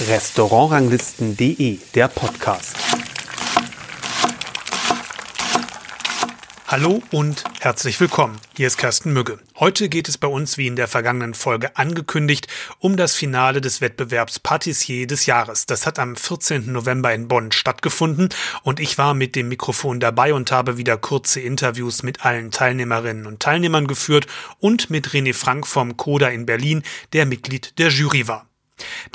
Restaurantranglisten.de, der Podcast. Hallo und herzlich willkommen. Hier ist Kersten Mügge. Heute geht es bei uns, wie in der vergangenen Folge angekündigt, um das Finale des Wettbewerbs Patissier des Jahres. Das hat am 14. November in Bonn stattgefunden und ich war mit dem Mikrofon dabei und habe wieder kurze Interviews mit allen Teilnehmerinnen und Teilnehmern geführt und mit René Frank vom Coda in Berlin, der Mitglied der Jury war.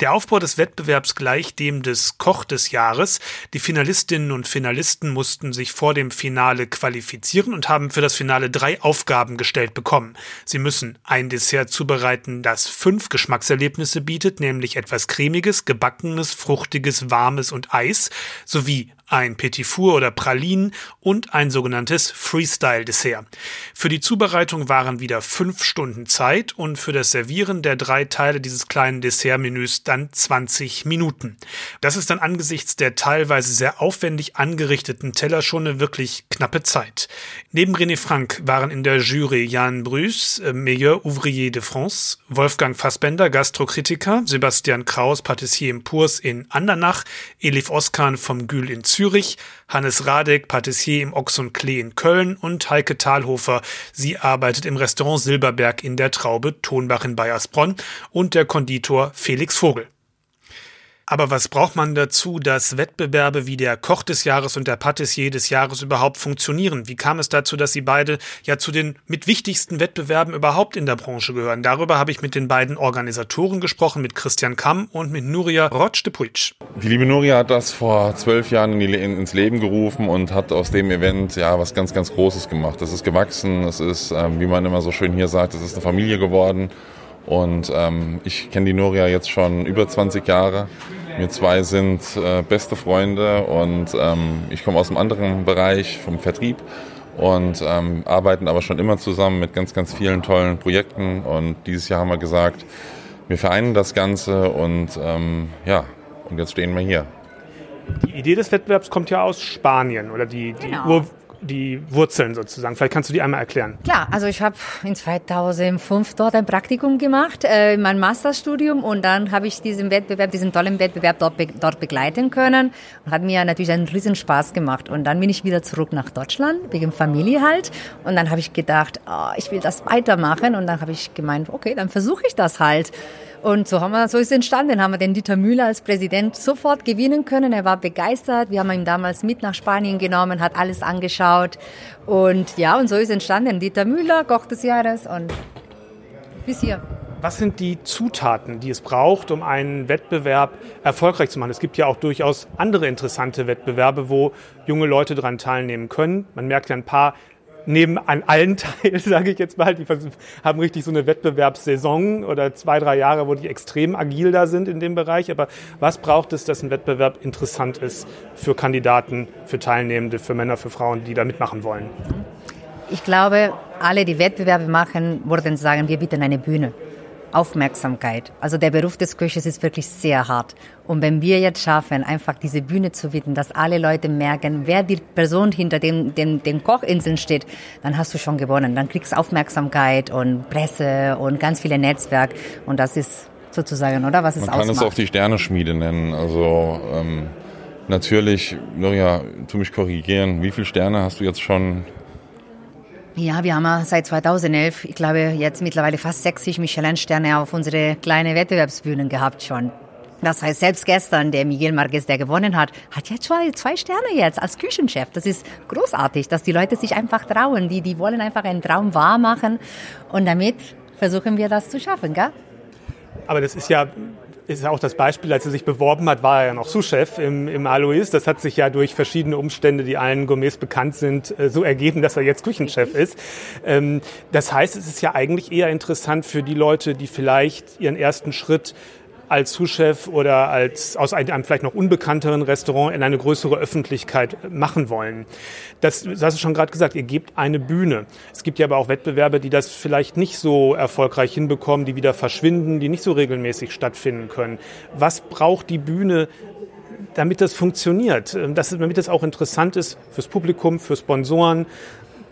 Der Aufbau des Wettbewerbs gleicht dem des Koch des Jahres. Die Finalistinnen und Finalisten mussten sich vor dem Finale qualifizieren und haben für das Finale drei Aufgaben gestellt bekommen. Sie müssen ein Dessert zubereiten, das fünf Geschmackserlebnisse bietet, nämlich etwas cremiges, gebackenes, fruchtiges, warmes und Eis, sowie ein Petit Four oder Pralinen und ein sogenanntes Freestyle-Dessert. Für die Zubereitung waren wieder fünf Stunden Zeit und für das Servieren der drei Teile dieses kleinen Dessertmenüs dann 20 Minuten. Das ist dann angesichts der teilweise sehr aufwendig angerichteten Teller schon eine wirklich knappe Zeit. Neben René Frank waren in der Jury Jan Brüß, äh, Meilleur Ouvrier de France, Wolfgang Fassbender, Gastrokritiker, Sebastian Kraus, Patissier im Purs in Andernach, Elif Oskan vom Gül in Zürich, Zürich, Hannes Radek, Patissier im Ochs und Klee in Köln und Heike Thalhofer. Sie arbeitet im Restaurant Silberberg in der Traube Tonbach in Bayersbronn und der Konditor Felix Vogel. Aber was braucht man dazu, dass Wettbewerbe wie der Koch des Jahres und der Patissier des Jahres überhaupt funktionieren? Wie kam es dazu, dass sie beide ja zu den mit wichtigsten Wettbewerben überhaupt in der Branche gehören? Darüber habe ich mit den beiden Organisatoren gesprochen, mit Christian Kamm und mit Nuria Rotsch de Puig. Die liebe Nuria hat das vor zwölf Jahren ins Leben gerufen und hat aus dem Event ja was ganz, ganz Großes gemacht. Es ist gewachsen, es ist, ähm, wie man immer so schön hier sagt, es ist eine Familie geworden. Und ähm, ich kenne die Nuria jetzt schon über 20 Jahre. Wir zwei sind äh, beste Freunde und ähm, ich komme aus einem anderen Bereich vom Vertrieb und ähm, arbeiten aber schon immer zusammen mit ganz, ganz vielen tollen Projekten. Und dieses Jahr haben wir gesagt, wir vereinen das Ganze und ähm, ja, und jetzt stehen wir hier. Die Idee des Wettbewerbs kommt ja aus Spanien oder die, die genau die Wurzeln sozusagen. Vielleicht kannst du die einmal erklären. Klar, also ich habe in 2005 dort ein Praktikum gemacht, äh, in meinem Masterstudium und dann habe ich diesen Wettbewerb, diesen tollen Wettbewerb dort, be dort begleiten können und hat mir natürlich einen riesen Spaß gemacht. Und dann bin ich wieder zurück nach Deutschland, wegen Familie halt. Und dann habe ich gedacht, oh, ich will das weitermachen und dann habe ich gemeint, okay, dann versuche ich das halt. Und so haben wir, so ist es entstanden, haben wir den Dieter Müller als Präsident sofort gewinnen können. Er war begeistert. Wir haben ihn damals mit nach Spanien genommen, hat alles angeschaut. Und ja, und so ist entstanden. Dieter Müller, Koch des Jahres und bis hier. Was sind die Zutaten, die es braucht, um einen Wettbewerb erfolgreich zu machen? Es gibt ja auch durchaus andere interessante Wettbewerbe, wo junge Leute daran teilnehmen können. Man merkt ja ein paar nehmen an allen teil, sage ich jetzt mal. Die haben richtig so eine Wettbewerbssaison oder zwei, drei Jahre, wo die extrem agil da sind in dem Bereich. Aber was braucht es, dass ein Wettbewerb interessant ist für Kandidaten, für Teilnehmende, für Männer, für Frauen, die da mitmachen wollen? Ich glaube, alle, die Wettbewerbe machen, würden sagen, wir bieten eine Bühne. Aufmerksamkeit. Also der Beruf des Köches ist wirklich sehr hart. Und wenn wir jetzt schaffen, einfach diese Bühne zu bieten, dass alle Leute merken, wer die Person hinter dem, dem, den Kochinseln steht, dann hast du schon gewonnen. Dann kriegst du Aufmerksamkeit und Presse und ganz viele Netzwerk. Und das ist sozusagen, oder? Was es Man kann ausmacht. es auch die Sterneschmiede nennen. Also ähm, natürlich, Nuria, tu mich korrigieren. Wie viele Sterne hast du jetzt schon ja, wir haben seit 2011, ich glaube, jetzt mittlerweile fast 60 Michelin-Sterne auf unsere kleine Wettbewerbsbühnen gehabt schon. Das heißt, selbst gestern, der Miguel Marquez, der gewonnen hat, hat jetzt schon zwei Sterne jetzt als Küchenchef. Das ist großartig, dass die Leute sich einfach trauen. Die, die wollen einfach einen Traum wahr machen. Und damit versuchen wir das zu schaffen, gell? Aber das ist ja ist auch das Beispiel, als er sich beworben hat, war er ja noch Sous-Chef im, im Alois. Das hat sich ja durch verschiedene Umstände, die allen Gourmets bekannt sind, äh, so ergeben, dass er jetzt Küchenchef ist. Ähm, das heißt, es ist ja eigentlich eher interessant für die Leute, die vielleicht ihren ersten Schritt als Sous-Chef oder als aus einem vielleicht noch unbekannteren Restaurant in eine größere Öffentlichkeit machen wollen. Das, das hast du schon gerade gesagt, ihr gebt eine Bühne. Es gibt ja aber auch Wettbewerbe, die das vielleicht nicht so erfolgreich hinbekommen, die wieder verschwinden, die nicht so regelmäßig stattfinden können. Was braucht die Bühne, damit das funktioniert, dass, damit das auch interessant ist fürs Publikum, für Sponsoren?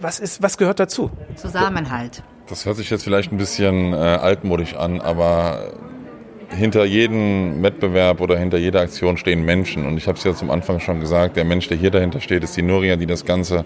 Was, ist, was gehört dazu? Zusammenhalt. Das hört sich jetzt vielleicht ein bisschen äh, altmodisch an, aber hinter jedem Wettbewerb oder hinter jeder Aktion stehen Menschen. Und ich habe es ja zum Anfang schon gesagt, der Mensch, der hier dahinter steht, ist die Nuria, die das Ganze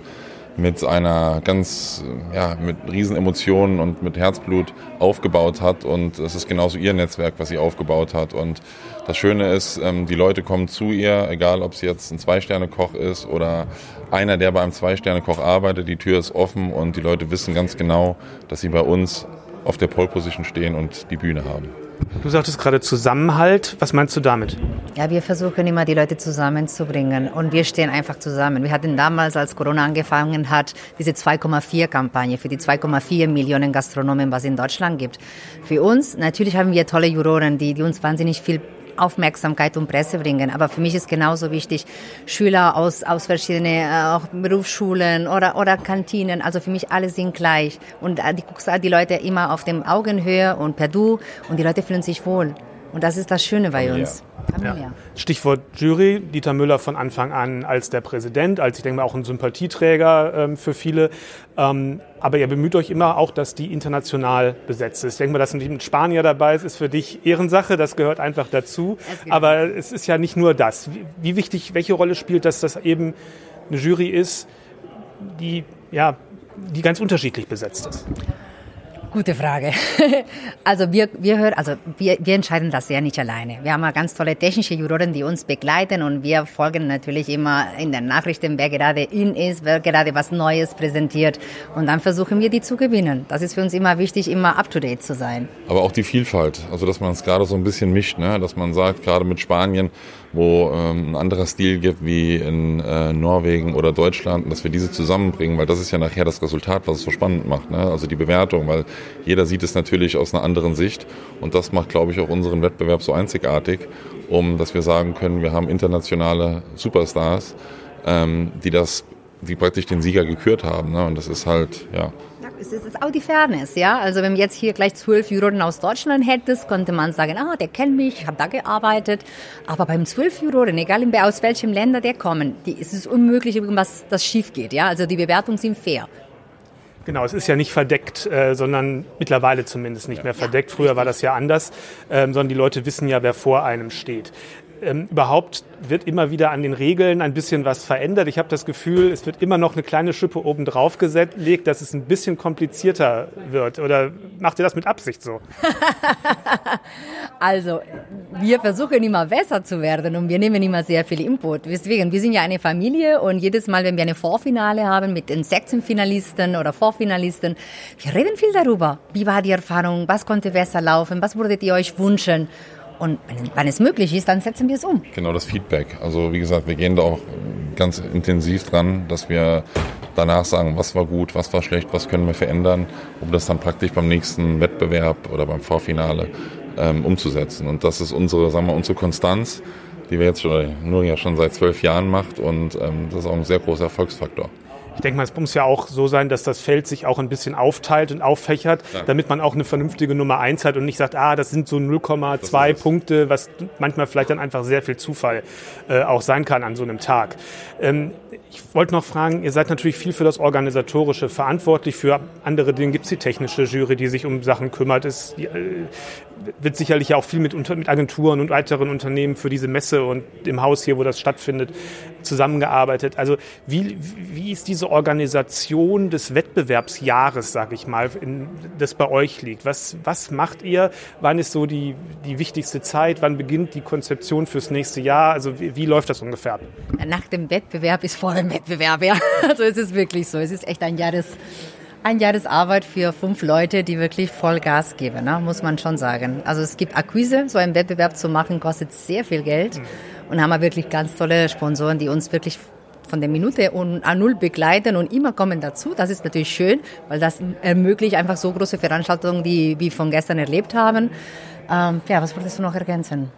mit einer ganz, ja, mit riesen Emotionen und mit Herzblut aufgebaut hat. Und es ist genauso ihr Netzwerk, was sie aufgebaut hat. Und das Schöne ist, ähm, die Leute kommen zu ihr, egal ob sie jetzt ein Zwei-Sterne-Koch ist oder einer, der bei einem Zwei-Sterne-Koch arbeitet. Die Tür ist offen und die Leute wissen ganz genau, dass sie bei uns auf der Pole Position stehen und die Bühne haben. Du sagtest gerade Zusammenhalt. Was meinst du damit? Ja, wir versuchen immer, die Leute zusammenzubringen und wir stehen einfach zusammen. Wir hatten damals, als Corona angefangen hat, diese 2,4-Kampagne für die 2,4 Millionen Gastronomen, was es in Deutschland gibt. Für uns, natürlich haben wir tolle Juroren, die, die uns wahnsinnig viel Aufmerksamkeit und Presse bringen. Aber für mich ist genauso wichtig, Schüler aus, aus verschiedenen äh, auch Berufsschulen oder, oder Kantinen. Also für mich alle sind gleich. Und äh, die guckst die Leute immer auf dem Augenhöhe und per Du und die Leute fühlen sich wohl. Und das ist das Schöne bei uns. Ja. Stichwort Jury, Dieter Müller von Anfang an als der Präsident, als ich denke mal auch ein Sympathieträger ähm, für viele. Ähm, aber ihr bemüht euch immer auch, dass die international besetzt ist. Ich denke mal, dass ein Spanier dabei ist, ist für dich Ehrensache, das gehört einfach dazu. Aber es ist ja nicht nur das. Wie, wie wichtig, welche Rolle spielt das, dass eben eine Jury ist, die, ja, die ganz unterschiedlich besetzt ist? Gute Frage. Also wir, wir hören, also wir, wir entscheiden das ja nicht alleine. Wir haben ganz tolle technische Juroren, die uns begleiten und wir folgen natürlich immer in den Nachrichten, wer gerade in ist, wer gerade was Neues präsentiert und dann versuchen wir die zu gewinnen. Das ist für uns immer wichtig, immer up to date zu sein. Aber auch die Vielfalt, also dass man es gerade so ein bisschen mischt, ne? dass man sagt, gerade mit Spanien, wo ähm, ein anderer Stil gibt wie in äh, Norwegen oder Deutschland, dass wir diese zusammenbringen, weil das ist ja nachher das Resultat, was es so spannend macht, ne? also die Bewertung, weil jeder sieht es natürlich aus einer anderen Sicht und das macht, glaube ich, auch unseren Wettbewerb so einzigartig, um dass wir sagen können, wir haben internationale Superstars, ähm, die das, die praktisch den Sieger gekürt haben ne? und das ist halt, ja, es ist auch die Fairness, ja. Also wenn jetzt hier gleich zwölf Juroren aus Deutschland hättest, könnte man sagen, ah, der kennt mich, ich habe da gearbeitet. Aber beim zwölf Juroren, egal aus welchem Länder der kommen, die, es ist unmöglich, was das schief geht, ja. Also die Bewertungen sind fair. Genau, es ist ja nicht verdeckt, äh, sondern mittlerweile zumindest nicht mehr verdeckt. Früher war das ja anders, ähm, sondern die Leute wissen ja, wer vor einem steht ähm, überhaupt wird immer wieder an den Regeln ein bisschen was verändert. Ich habe das Gefühl, es wird immer noch eine kleine Schippe oben drauf gelegt, dass es ein bisschen komplizierter wird. Oder macht ihr das mit Absicht so? also, wir versuchen immer besser zu werden und wir nehmen immer sehr viel Input. Deswegen, wir sind ja eine Familie und jedes Mal, wenn wir eine Vorfinale haben mit den Sechzehnfinalisten oder Vorfinalisten, wir reden viel darüber. Wie war die Erfahrung? Was konnte besser laufen? Was würdet ihr euch wünschen? Und wenn, wenn es möglich ist, dann setzen wir es um. Genau, das Feedback. Also wie gesagt, wir gehen da auch ganz intensiv dran, dass wir danach sagen, was war gut, was war schlecht, was können wir verändern, um das dann praktisch beim nächsten Wettbewerb oder beim Vorfinale ähm, umzusetzen. Und das ist unsere, sagen wir, unsere Konstanz, die wir jetzt schon, nur ja schon seit zwölf Jahren macht und ähm, das ist auch ein sehr großer Erfolgsfaktor. Ich denke mal, es muss ja auch so sein, dass das Feld sich auch ein bisschen aufteilt und auffächert, ja. damit man auch eine vernünftige Nummer eins hat und nicht sagt, ah, das sind so 0,2 Punkte, was manchmal vielleicht dann einfach sehr viel Zufall äh, auch sein kann an so einem Tag. Ähm, ich wollte noch fragen, ihr seid natürlich viel für das Organisatorische verantwortlich. Für andere Dinge gibt es die technische Jury, die sich um Sachen kümmert. Es äh, wird sicherlich auch viel mit, mit Agenturen und weiteren Unternehmen für diese Messe und im Haus hier, wo das stattfindet, zusammengearbeitet. Also wie, wie ist diese Organisation des Wettbewerbsjahres, sage ich mal, in, das bei euch liegt? Was, was macht ihr? Wann ist so die, die wichtigste Zeit? Wann beginnt die Konzeption fürs nächste Jahr? Also wie, wie läuft das ungefähr? Nach dem Wettbewerb ist vor dem Wettbewerb, ja. Also es ist wirklich so. Es ist echt ein Jahres ein Jahresarbeit für fünf Leute, die wirklich voll Gas geben, ne? muss man schon sagen. Also es gibt Akquise, so einen Wettbewerb zu machen, kostet sehr viel Geld. Mhm. Und haben wir wirklich ganz tolle Sponsoren, die uns wirklich von der Minute an null begleiten und immer kommen dazu. Das ist natürlich schön, weil das ermöglicht einfach so große Veranstaltungen, die wir von gestern erlebt haben. Ähm, ja, was wolltest du noch ergänzen?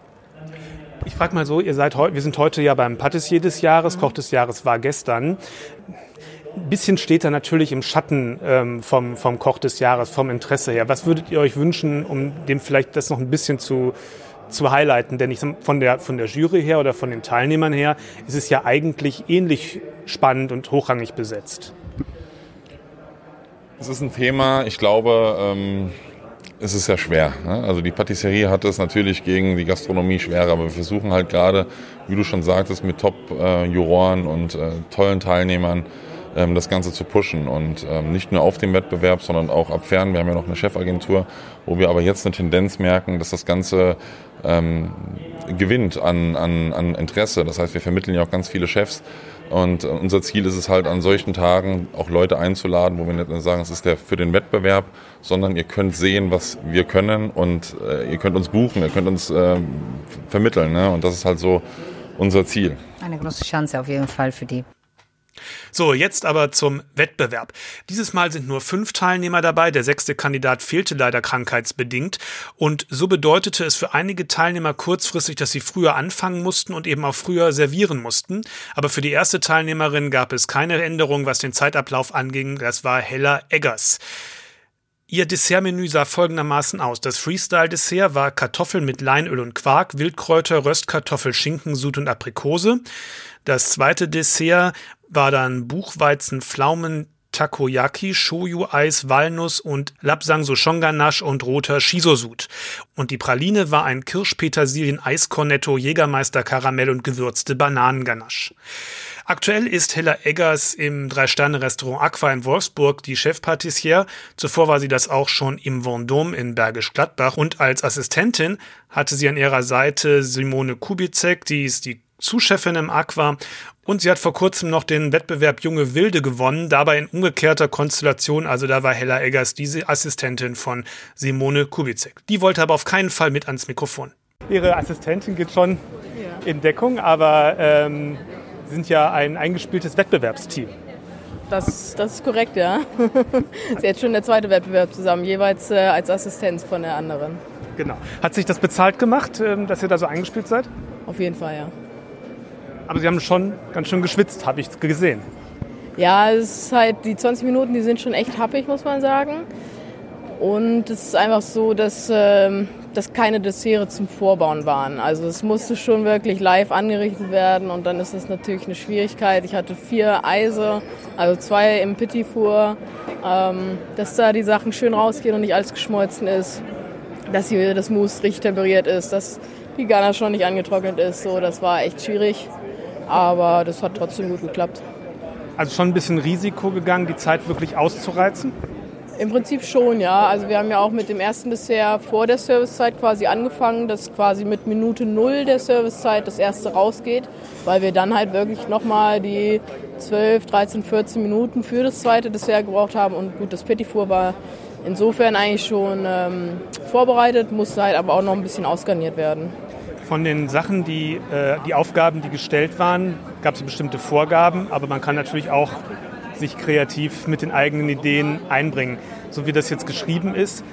Ich frage mal so, ihr seid heute, wir sind heute ja beim Patissier des Jahres, mhm. Koch des Jahres war gestern. Ein bisschen steht er natürlich im Schatten ähm, vom, vom Koch des Jahres, vom Interesse her. Was würdet ihr euch wünschen, um dem vielleicht das noch ein bisschen zu, zu highlighten? Denn ich, von, der, von der Jury her oder von den Teilnehmern her ist es ja eigentlich ähnlich spannend und hochrangig besetzt. Es ist ein Thema, ich glaube, ähm, es ist sehr schwer. Ne? Also die Patisserie hat es natürlich gegen die Gastronomie schwerer, aber wir versuchen halt gerade, wie du schon sagtest, mit Top-Juroren und äh, tollen Teilnehmern das Ganze zu pushen. Und ähm, nicht nur auf dem Wettbewerb, sondern auch ab fern. Wir haben ja noch eine Chefagentur, wo wir aber jetzt eine Tendenz merken, dass das Ganze ähm, gewinnt an, an, an Interesse. Das heißt, wir vermitteln ja auch ganz viele Chefs. Und unser Ziel ist es halt an solchen Tagen auch Leute einzuladen, wo wir nicht sagen, es ist der für den Wettbewerb, sondern ihr könnt sehen, was wir können und äh, ihr könnt uns buchen, ihr könnt uns äh, vermitteln. Ne? Und das ist halt so unser Ziel. Eine große Chance auf jeden Fall für die. So, jetzt aber zum Wettbewerb. Dieses Mal sind nur fünf Teilnehmer dabei. Der sechste Kandidat fehlte leider krankheitsbedingt. Und so bedeutete es für einige Teilnehmer kurzfristig, dass sie früher anfangen mussten und eben auch früher servieren mussten. Aber für die erste Teilnehmerin gab es keine Änderung, was den Zeitablauf anging. Das war Hella Eggers. Ihr Dessertmenü sah folgendermaßen aus. Das Freestyle-Dessert war Kartoffeln mit Leinöl und Quark, Wildkräuter, Röstkartoffel, Schinken, Sud und Aprikose. Das zweite Dessert war dann Buchweizen, Pflaumen, Takoyaki, Shoyu-Eis, Walnuss und Lapsang Soshon-Ganache und roter Shizosud. Und die Praline war ein Kirsch-Petersilien-Eiskornetto, Jägermeister Karamell und gewürzte Bananenganache. Aktuell ist Hella Eggers im Drei-Sterne-Restaurant Aqua in Wolfsburg die Chefpatissiere. Zuvor war sie das auch schon im Vendôme in Bergisch Gladbach. Und als Assistentin hatte sie an ihrer Seite Simone Kubizek, die ist die Zuschefin im Aqua und sie hat vor kurzem noch den Wettbewerb Junge Wilde gewonnen, dabei in umgekehrter Konstellation, also da war Hella Eggers diese Assistentin von Simone Kubizek. Die wollte aber auf keinen Fall mit ans Mikrofon. Ihre Assistentin geht schon ja. in Deckung, aber ähm, sind ja ein eingespieltes Wettbewerbsteam. Das, das ist korrekt, ja. Sie ist jetzt schon der zweite Wettbewerb zusammen, jeweils äh, als Assistenz von der anderen. Genau. Hat sich das bezahlt gemacht, ähm, dass ihr da so eingespielt seid? Auf jeden Fall, ja. Aber Sie haben schon ganz schön geschwitzt, habe ich gesehen. Ja, es ist halt, die 20 Minuten, die sind schon echt happig, muss man sagen. Und es ist einfach so, dass, äh, dass keine Desserts zum Vorbauen waren. Also es musste schon wirklich live angerichtet werden und dann ist das natürlich eine Schwierigkeit. Ich hatte vier Eise, also zwei im Petit Four, ähm, dass da die Sachen schön rausgehen und nicht alles geschmolzen ist, dass hier das Mousse richtig temperiert ist, dass die Ganache schon nicht angetrocknet ist. So, das war echt schwierig. Aber das hat trotzdem gut geklappt. Also schon ein bisschen Risiko gegangen, die Zeit wirklich auszureizen? Im Prinzip schon, ja. Also wir haben ja auch mit dem ersten Dessert vor der Servicezeit quasi angefangen, dass quasi mit Minute Null der Servicezeit das erste rausgeht, weil wir dann halt wirklich nochmal die 12, 13, 14 Minuten für das zweite Dessert gebraucht haben. Und gut, das Petit Four war insofern eigentlich schon ähm, vorbereitet, musste halt aber auch noch ein bisschen ausgarniert werden von den Sachen, die, äh, die Aufgaben, die gestellt waren, gab es bestimmte Vorgaben, aber man kann natürlich auch sich kreativ mit den eigenen Ideen einbringen. So wie das jetzt geschrieben ist,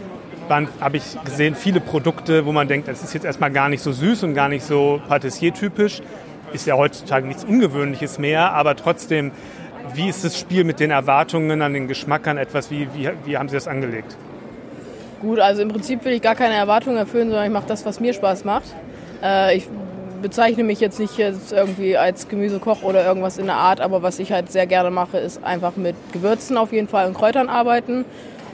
habe ich gesehen viele Produkte, wo man denkt, das ist jetzt erstmal gar nicht so süß und gar nicht so Patissier-typisch. Ist ja heutzutage nichts Ungewöhnliches mehr, aber trotzdem, wie ist das Spiel mit den Erwartungen an den Geschmack an etwas? Wie, wie, wie haben Sie das angelegt? Gut, also im Prinzip will ich gar keine Erwartungen erfüllen, sondern ich mache das, was mir Spaß macht. Äh, ich bezeichne mich jetzt nicht jetzt irgendwie als Gemüsekoch oder irgendwas in der Art, aber was ich halt sehr gerne mache, ist einfach mit Gewürzen auf jeden Fall und Kräutern arbeiten.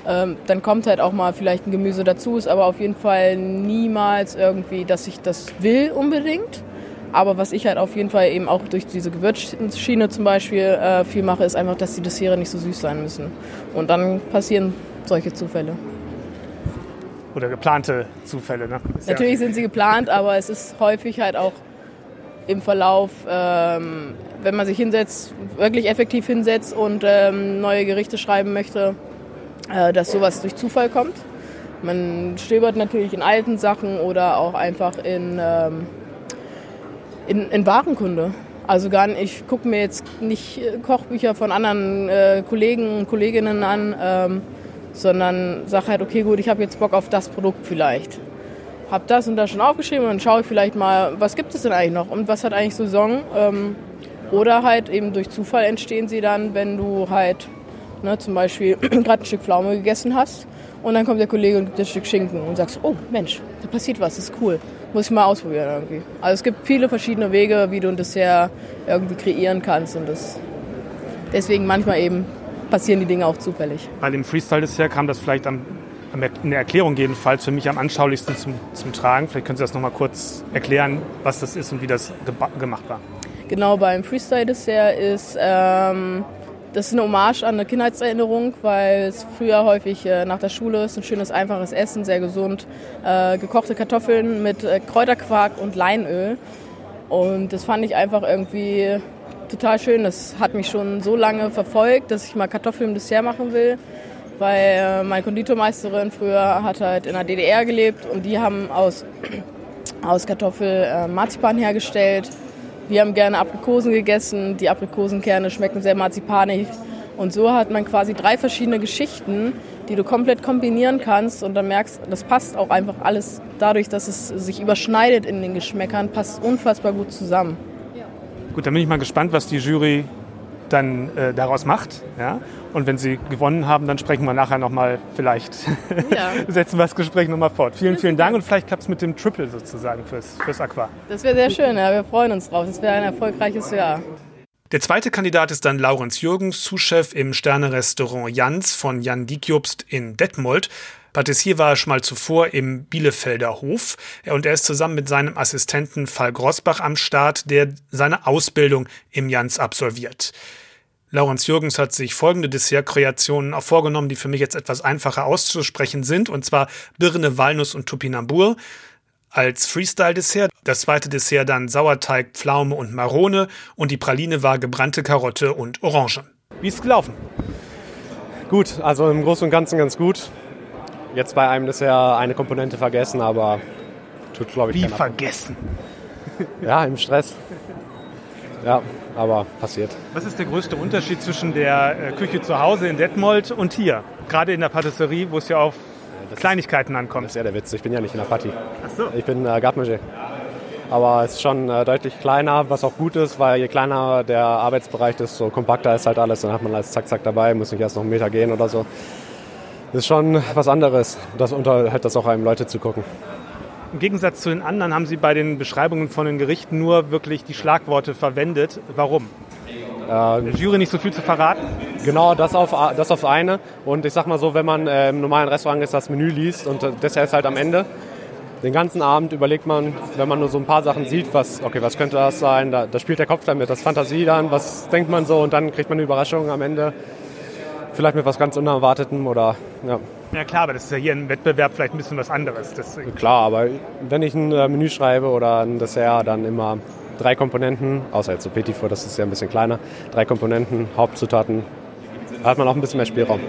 Ähm, dann kommt halt auch mal vielleicht ein Gemüse dazu, ist aber auf jeden Fall niemals irgendwie, dass ich das will unbedingt. Aber was ich halt auf jeden Fall eben auch durch diese Gewürzschiene zum Beispiel äh, viel mache, ist einfach, dass die Desserts nicht so süß sein müssen. Und dann passieren solche Zufälle oder geplante Zufälle. Ne? Natürlich ja. sind sie geplant, aber es ist häufig halt auch im Verlauf, ähm, wenn man sich hinsetzt, wirklich effektiv hinsetzt und ähm, neue Gerichte schreiben möchte, äh, dass sowas durch Zufall kommt. Man stöbert natürlich in alten Sachen oder auch einfach in, ähm, in, in Warenkunde. Also gar nicht, ich gucke mir jetzt nicht Kochbücher von anderen äh, Kollegen und Kolleginnen an, ähm, sondern sage halt, okay, gut, ich habe jetzt Bock auf das Produkt vielleicht. Habe das und das schon aufgeschrieben und dann schaue ich vielleicht mal, was gibt es denn eigentlich noch und was hat eigentlich Saison. Ähm, oder halt eben durch Zufall entstehen sie dann, wenn du halt ne, zum Beispiel gerade ein Stück Pflaume gegessen hast und dann kommt der Kollege und gibt dir ein Stück Schinken und sagst, oh Mensch, da passiert was, das ist cool. Muss ich mal ausprobieren irgendwie. Also es gibt viele verschiedene Wege, wie du ein Dessert irgendwie kreieren kannst und das deswegen manchmal eben passieren die Dinge auch zufällig. Bei dem Freestyle-Dessert kam das vielleicht am in der Erklärung jedenfalls für mich am anschaulichsten zum, zum Tragen. Vielleicht können Sie das nochmal kurz erklären, was das ist und wie das gemacht war. Genau, beim Freestyle-Dessert ist ähm, das ist eine Hommage an eine Kindheitserinnerung, weil es früher häufig äh, nach der Schule ist, ein schönes, einfaches Essen, sehr gesund, äh, gekochte Kartoffeln mit äh, Kräuterquark und Leinöl. Und das fand ich einfach irgendwie total schön. Das hat mich schon so lange verfolgt, dass ich mal Kartoffeln im Dessert machen will weil äh, meine Konditormeisterin früher hat halt in der DDR gelebt und die haben aus, aus Kartoffel äh, Marzipan hergestellt. Wir haben gerne Aprikosen gegessen. Die Aprikosenkerne schmecken sehr marzipanig. Und so hat man quasi drei verschiedene Geschichten, die du komplett kombinieren kannst. Und dann merkst, das passt auch einfach alles dadurch, dass es sich überschneidet in den Geschmäckern, passt unfassbar gut zusammen. Gut, dann bin ich mal gespannt, was die Jury dann äh, daraus macht. Ja? Und wenn Sie gewonnen haben, dann sprechen wir nachher nochmal, vielleicht ja. setzen wir das Gespräch nochmal fort. Vielen, vielen Dank und vielleicht klappt es mit dem Triple sozusagen fürs, fürs Aqua. Das wäre sehr schön, ja. wir freuen uns drauf. Das wäre ein erfolgreiches Jahr. Der zweite Kandidat ist dann Laurenz Jürgens, Zuschef im Sternerestaurant Jans von Jan Diekjobst in Detmold. Patissier war er schon mal zuvor im Bielefelder Hof und er ist zusammen mit seinem Assistenten Fall Grossbach am Start, der seine Ausbildung im Jans absolviert. Laurens Jürgens hat sich folgende Dessertkreationen auch vorgenommen, die für mich jetzt etwas einfacher auszusprechen sind, und zwar Birne, Walnuss und Topinambur als Freestyle-Dessert. Das zweite Dessert dann Sauerteig, Pflaume und Marone und die Praline war gebrannte Karotte und Orange. Wie ist es gelaufen? Gut, also im Großen und Ganzen ganz gut. Jetzt bei einem Dessert eine Komponente vergessen, aber tut glaube ich Wie vergessen? Ja, im Stress. Ja, aber passiert. Was ist der größte Unterschied zwischen der äh, Küche zu Hause in Detmold und hier? Gerade in der Patisserie, wo es ja auf das Kleinigkeiten ankommt. Das ist ja der Witz. Ich bin ja nicht in der Patti. Ach so. Ich bin äh, Gartmanger. Aber es ist schon äh, deutlich kleiner, was auch gut ist, weil je kleiner der Arbeitsbereich ist, so kompakter ist halt alles. Dann hat man alles zack, zack dabei, muss nicht erst noch einen Meter gehen oder so. Das ist schon was anderes. Das unterhält das auch einem Leute zu gucken. Im Gegensatz zu den anderen haben Sie bei den Beschreibungen von den Gerichten nur wirklich die Schlagworte verwendet. Warum? Ähm, der Jury nicht so viel zu verraten? Genau, das auf, das auf eine. Und ich sag mal so, wenn man äh, im normalen Restaurant ist, das Menü liest und das ist halt am Ende, den ganzen Abend überlegt man, wenn man nur so ein paar Sachen sieht, was, okay, was könnte das sein? Da, da spielt der Kopf dann mit, das Fantasie dann, was denkt man so und dann kriegt man eine Überraschung am Ende. Vielleicht mit was ganz Unerwartetem oder, ja. Ja klar, aber das ist ja hier im Wettbewerb vielleicht ein bisschen was anderes. Deswegen. Klar, aber wenn ich ein äh, Menü schreibe oder ein Dessert, dann immer drei Komponenten, außer jetzt so Petit Four, das ist ja ein bisschen kleiner, drei Komponenten, Hauptzutaten, da hat man auch ein bisschen mehr Spielraum.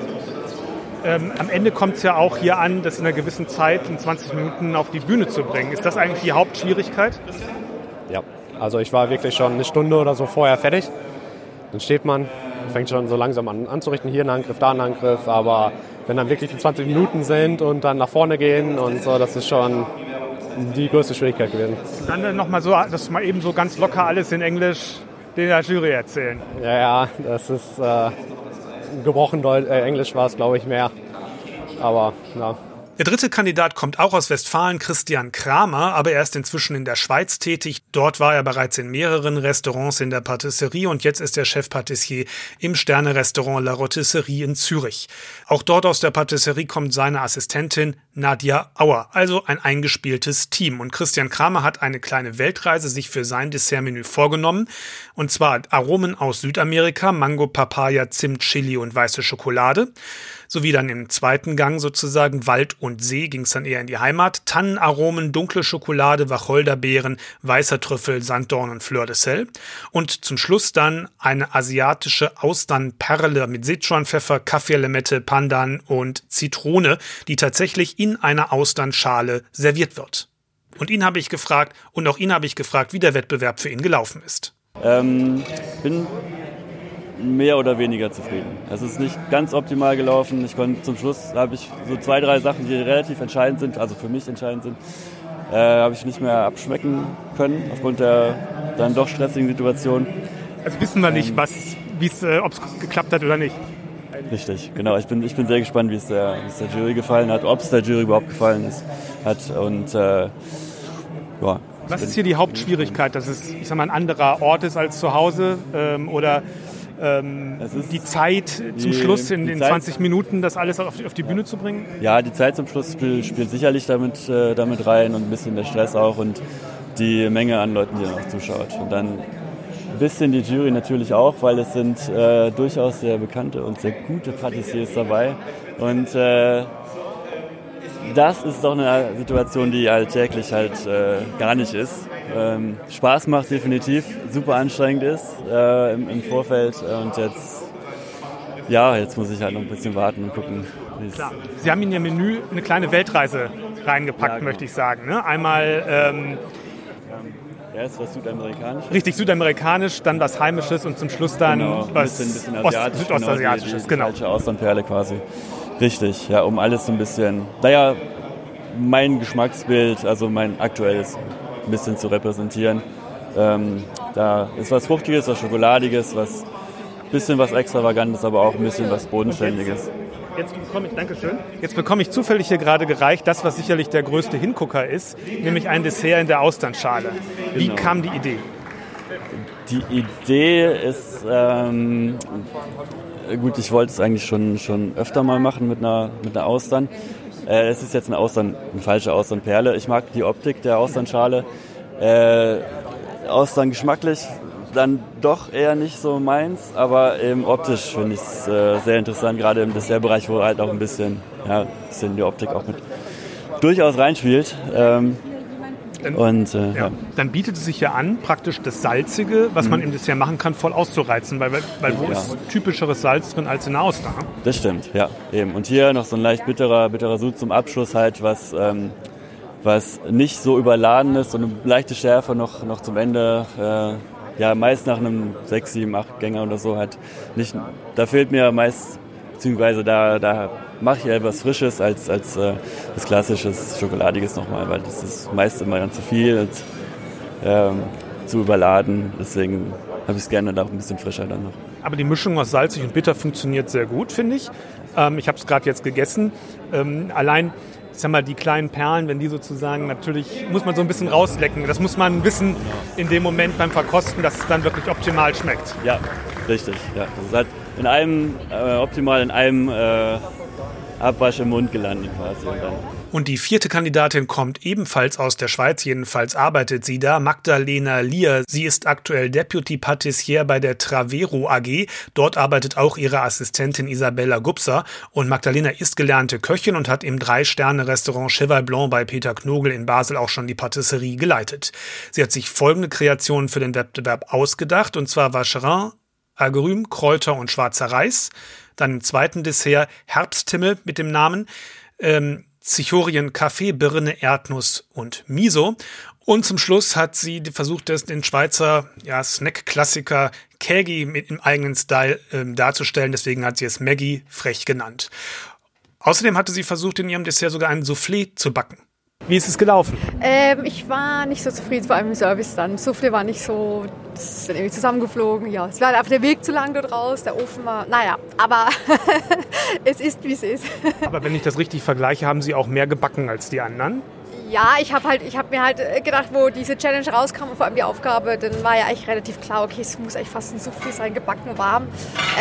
Ähm, am Ende kommt es ja auch hier an, das in einer gewissen Zeit, in 20 Minuten auf die Bühne zu bringen. Ist das eigentlich die Hauptschwierigkeit? Ja, also ich war wirklich schon eine Stunde oder so vorher fertig. Dann steht man, fängt schon so langsam an anzurichten, hier ein Angriff, da ein Angriff, aber wenn dann wirklich die 20 Minuten sind und dann nach vorne gehen und so, das ist schon die größte Schwierigkeit gewesen. Dann nochmal so, dass mal eben so ganz locker alles in Englisch der Jury erzählen. Ja, ja, das ist äh, gebrochen Deutsch, äh, Englisch war es, glaube ich, mehr. Aber ja, der dritte Kandidat kommt auch aus Westfalen, Christian Kramer, aber er ist inzwischen in der Schweiz tätig. Dort war er bereits in mehreren Restaurants in der Patisserie und jetzt ist er Chefpatissier im Sterne-Restaurant La Rotisserie in Zürich. Auch dort aus der Patisserie kommt seine Assistentin Nadia Auer, also ein eingespieltes Team. Und Christian Kramer hat eine kleine Weltreise sich für sein Dessertmenü vorgenommen. Und zwar Aromen aus Südamerika, Mango, Papaya, Zimt, Chili und weiße Schokolade sowie dann im zweiten Gang sozusagen Wald und See ging es dann eher in die Heimat. Tannenaromen, dunkle Schokolade, Wacholderbeeren, weißer Trüffel, Sanddorn und Fleur de Sel. Und zum Schluss dann eine asiatische Austernperle mit Sichuan-Pfeffer, Kaffeelemette, Pandan und Zitrone, die tatsächlich in einer Austernschale serviert wird. Und ihn habe ich gefragt, und auch ihn habe ich gefragt, wie der Wettbewerb für ihn gelaufen ist. Ähm, bin mehr oder weniger zufrieden. Es ist nicht ganz optimal gelaufen. Ich konnte zum Schluss habe ich so zwei, drei Sachen, die relativ entscheidend sind, also für mich entscheidend sind, äh, habe ich nicht mehr abschmecken können aufgrund der dann doch stressigen Situation. Also wissen wir nicht, äh, ob es geklappt hat oder nicht. Richtig, genau. Ich bin, ich bin sehr gespannt, wie es der, der Jury gefallen hat, ob es der Jury überhaupt gefallen ist, hat. Und äh, ja, was ist hier die Hauptschwierigkeit, dass es, ich sag mal, ein anderer Ort ist als zu Hause? Ähm, oder ähm, die Zeit zum die- Schluss in den Zeit- 20 Minuten, das alles auf die, auf die Bühne zu bringen? Ja, die Zeit zum Schluss spielt, spielt sicherlich damit, äh, damit rein und ein bisschen der Stress auch und die Menge an Leuten, die dann auch zuschaut. Und dann bisschen die Jury natürlich auch, weil es sind äh, durchaus sehr bekannte und sehr gute Patissiers dabei. Und äh, das ist doch eine Situation, die alltäglich halt äh, gar nicht ist. Ähm, Spaß macht definitiv, super anstrengend ist äh, im, im Vorfeld und jetzt, ja, jetzt muss ich halt noch ein bisschen warten und gucken, wie es Klar. Sie haben in Ihr Menü eine kleine Weltreise reingepackt, Ja, genau. möchte ich sagen. Ne? Einmal ähm, Ist was südamerikanisch. richtig südamerikanisch, dann was Heimisches und zum Schluss dann Genau, ein was bisschen, bisschen Ost asiatisch, Südostasiatisches. Genau, die, die, Genau. falsche Austernperle quasi. Richtig, ja, um alles so ein bisschen, naja, mein Geschmacksbild, also mein aktuelles, ein bisschen zu repräsentieren. Ähm, da ist was Fruchtiges, was Schokoladiges, was bisschen was Extravagantes, aber auch ein bisschen was Bodenständiges. Jetzt bekomme ich, Dankeschön. Jetzt bekomme ich zufällig hier gerade gereicht, das, was sicherlich der größte Hingucker ist, nämlich ein Dessert in der Austernschale. Wie Genau. kam die Idee? Die Idee ist, ähm, gut, ich wollte es eigentlich schon, schon öfter mal machen mit einer, mit einer Austern. Äh, es ist jetzt eine Austern, eine falsche Austernperle. Ich mag die Optik der Austernschale. Äh, Austern geschmacklich dann doch eher nicht so meins, aber eben optisch finde ich es äh, sehr interessant, gerade im Dessertbereich, wo halt auch ein bisschen, ja, ein bisschen die Optik auch mit durchaus reinspielt. Ähm, und äh, ja. Ja. Dann bietet es sich ja an, praktisch das Salzige, was man im Dessert machen kann, voll auszureizen. Weil, weil wo Mhm. Ja. ist typischeres Salz drin als in der Austern? Das stimmt, ja, eben. Und hier noch so ein leicht bitterer, bitterer Sud zum Abschluss halt, was, ähm, was nicht so überladen ist, so eine leichte Schärfe noch, noch zum Ende. Äh, ja, meist nach einem 6, 7, 8 Gänger oder so halt nicht. Da fehlt mir meist, beziehungsweise da, da mache ich eher was Frisches als, als äh, das klassisches Schokoladiges nochmal, weil das ist meist immer dann zu viel und ähm, zu überladen. Deswegen habe ich es gerne auch ein bisschen frischer dann noch. Aber die Mischung aus salzig und bitter funktioniert sehr gut, finde ich. Ähm, ich habe es gerade jetzt gegessen. Ähm, allein, ich sag mal, die kleinen Perlen, wenn die sozusagen, natürlich muss man so ein bisschen rauslecken. Das muss man wissen in dem Moment beim Verkosten, dass es dann wirklich optimal schmeckt. Ja, richtig. Ja. Das ist halt in einem, äh, optimal in einem äh, Abwasch im Mund gelandet quasi. Und dann Und die vierte Kandidatin kommt ebenfalls aus der Schweiz, jedenfalls arbeitet sie da, Magdalena Lier. Sie ist aktuell Deputy Patissier bei der Travero AG. Dort arbeitet auch ihre Assistentin Isabella Gupser. Und Magdalena ist gelernte Köchin und hat im Drei-Sterne-Restaurant Cheval Blanc bei Peter Knogel in Basel auch schon die Patisserie geleitet. Sie hat sich folgende Kreationen für den Wettbewerb ausgedacht, und zwar Vacherin, Agrüm, Kräuter und schwarzer Reis. Dann im zweiten Dessert Herbsthimmel mit dem Namen. Ähm, Zichorien, Kaffee, Birne, Erdnuss und Miso. Und zum Schluss hat sie versucht, den Schweizer ja, Snack-Klassiker Kägi mit im eigenen Style ähm, darzustellen. Deswegen hat sie es Maggie frech genannt. Außerdem hatte sie versucht, in ihrem Dessert sogar ein Soufflé zu backen. Wie ist es gelaufen? Ähm, ich war nicht so zufrieden, vor allem im Service dann. Soufflé war nicht so, das ist dann irgendwie zusammengeflogen. Ja, es war einfach der Weg zu lang dort raus, der Ofen war, naja, aber es ist, wie es ist. Aber wenn ich das richtig vergleiche, haben sie auch mehr gebacken als die anderen. Ja, ich habe halt, habe mir halt äh, gedacht, wo diese Challenge rauskam und vor allem die Aufgabe, dann war ja eigentlich relativ klar, okay, es muss eigentlich fast ein Soufflé sein, gebacken, warm.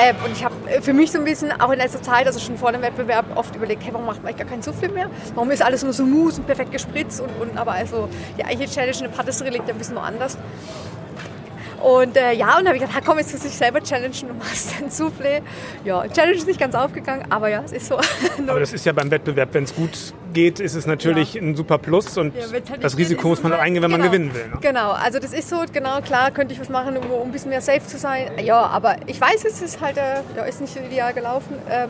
Ähm, und ich habe äh, für mich so ein bisschen, auch in letzter Zeit, also schon vor dem Wettbewerb, oft überlegt, hey, warum macht man eigentlich gar kein Soufflé mehr? Warum ist alles nur so mousse und perfekt gespritzt? Und, und aber also die eigentliche Challenge in der Patisserie liegt ja ein bisschen woanders. Und äh, ja, und dann habe ich gedacht, komm, jetzt muss ich selber challengen und machst ein Soufflé. Ja, Challenge ist nicht ganz aufgegangen, aber ja, es ist so. Aber das ist ja beim Wettbewerb, wenn es gut geht, ist es natürlich ein super Plus und Ja, halt das geht, Risiko ist muss man halt- eingehen, wenn man genau. gewinnen will. Ne? Genau, also das ist so, genau, klar könnte ich was machen, um, um ein bisschen mehr safe zu sein. Ja, aber ich weiß, es ist halt, äh, ja, ist nicht so ideal gelaufen. Ähm,